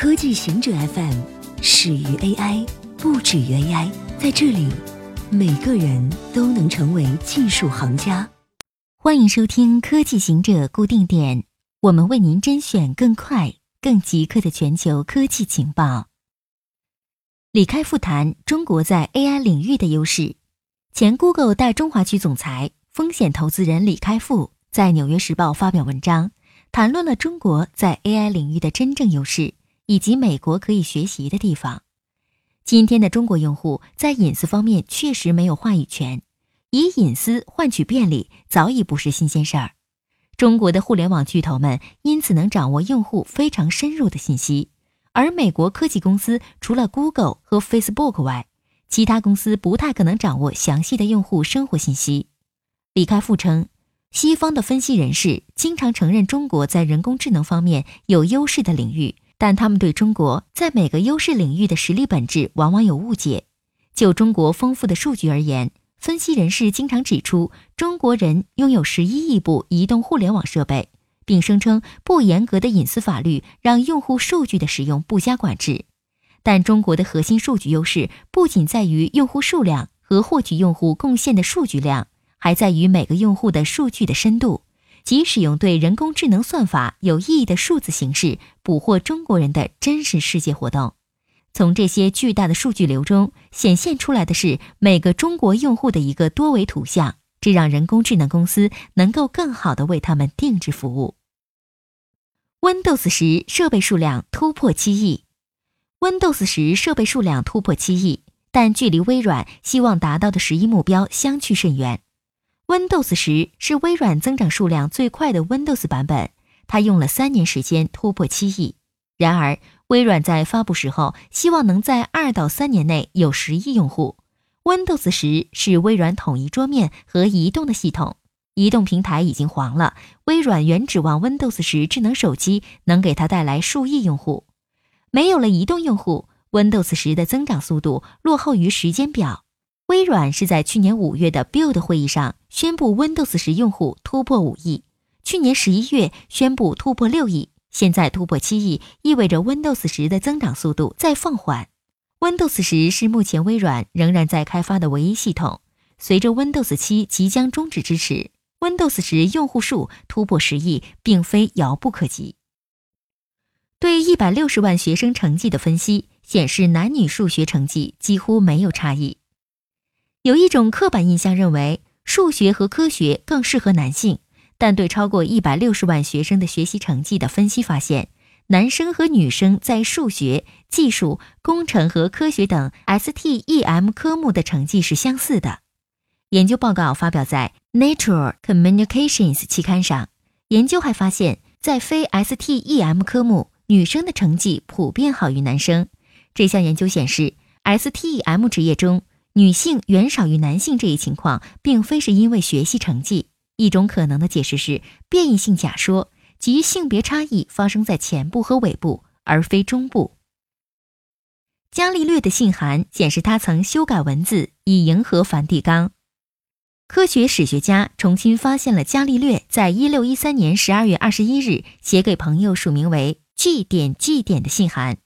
科技行者 FM 始于 AI，不止于 AI。在这里，每个人都能成为技术行家。欢迎收听科技行者固定点，我们为您甄选更快、更即刻的全球科技情报。李开复谈中国在 AI 领域的优势。前 Google 大中华区总裁、风险投资人李开复在《纽约时报》发表文章，谈论了中国在 AI 领域的真正优势。以及美国可以学习的地方。今天的中国用户在隐私方面确实没有话语权，以隐私换取便利早已不是新鲜事儿。中国的互联网巨头们因此能掌握用户非常深入的信息，而美国科技公司除了 Google 和 Facebook 外，其他公司不太可能掌握详细的用户生活信息。李开复称，西方的分析人士经常承认中国在人工智能方面有优势的领域。但他们对中国在每个优势领域的实力本质往往有误解。就中国丰富的数据而言，分析人士经常指出，中国人拥有十一亿部移动互联网设备，并声称不严格的隐私法律让用户数据的使用不加管制。但中国的核心数据优势不仅在于用户数量和获取用户贡献的数据量，还在于每个用户的数据的深度。即使用对人工智能算法有意义的数字形式捕获中国人的真实世界活动，从这些巨大的数据流中显现出来的是每个中国用户的一个多维图像，这让人工智能公司能够更好的为他们定制服务。Windows 十设备数量突破七亿，Windows 十设备数量突破七亿，但距离微软希望达到的十亿目标相去甚远。Windows 十是微软增长数量最快的 Windows 版本，它用了三年时间突破七亿。然而，微软在发布时候希望能在二到三年内有十亿用户。Windows 十是微软统一桌面和移动的系统，移动平台已经黄了。微软原指望 Windows 十智能手机能给它带来数亿用户，没有了移动用户，Windows 十的增长速度落后于时间表。微软是在去年五月的 Build 会议上宣布 Windows 十用户突破五亿，去年十一月宣布突破六亿，现在突破七亿，意味着 Windows 十的增长速度在放缓。Windows 十是目前微软仍然在开发的唯一系统，随着 Windows 七即将终止支持，Windows 十用户数突破十亿并非遥不可及。对一百六十万学生成绩的分析显示，男女数学成绩几乎没有差异。有一种刻板印象认为数学和科学更适合男性，但对超过一百六十万学生的学习成绩的分析发现，男生和女生在数学、技术、工程和科学等 STEM 科目的成绩是相似的。研究报告发表在《Nature Communications》期刊上。研究还发现，在非 STEM 科目，女生的成绩普遍好于男生。这项研究显示，STEM 职业中。女性远少于男性这一情况，并非是因为学习成绩。一种可能的解释是变异性假说，即性别差异发生在前部和尾部，而非中部。伽利略的信函显示，他曾修改文字以迎合梵蒂冈。科学史学家重新发现了伽利略在一六一三年十二月二十一日写给朋友署名为 G 点 G 点的信函。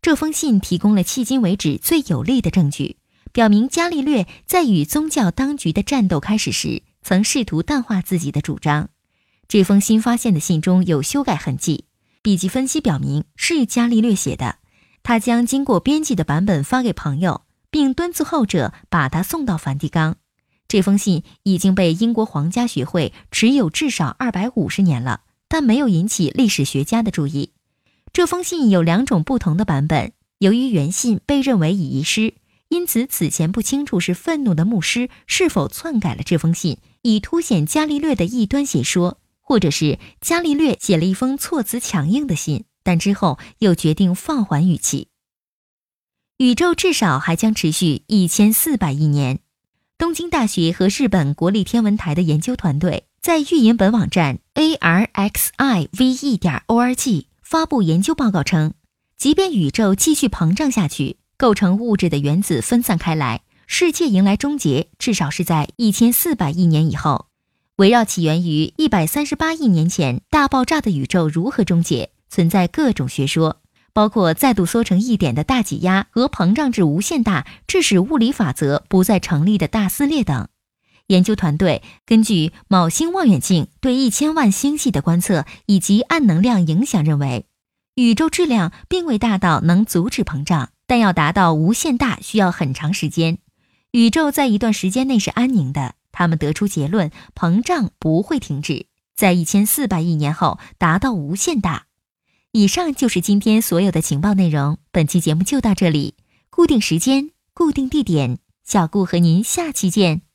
这封信提供了迄今为止最有力的证据。表明伽利略在与宗教当局的战斗开始时，曾试图淡化自己的主张。这封新发现的信中有修改痕迹，笔迹分析表明是伽利略写的。他将经过编辑的版本发给朋友，并敦促后者把它送到梵蒂冈。这封信已经被英国皇家学会持有至少二百五十年了，但没有引起历史学家的注意。这封信有两种不同的版本，由于原信被认为已遗失。因此，此前不清楚是愤怒的牧师是否篡改了这封信，以凸显伽利略的异端邪说，或者是伽利略写了一封措辞强硬的信，但之后又决定放缓语气。宇宙至少还将持续一千四百亿年。东京大学和日本国立天文台的研究团队在预言本网站 a r x i v e 点 o r g 发布研究报告称，即便宇宙继续膨胀下去。构成物质的原子分散开来，世界迎来终结，至少是在一千四百亿年以后。围绕起源于一百三十八亿年前大爆炸的宇宙如何终结，存在各种学说，包括再度缩成一点的大挤压和膨胀至无限大，致使物理法则不再成立的大撕裂等。研究团队根据昴星望远镜对一千万星系的观测以及暗能量影响，认为宇宙质量并未大到能阻止膨胀，但要达到无限大需要很长时间。宇宙在一段时间内是安宁的。他们得出结论：膨胀不会停止，在一千四百亿年后达到无限大。以上就是今天所有的情报内容。本期节目就到这里，固定时间，固定地点，小顾和您下期见。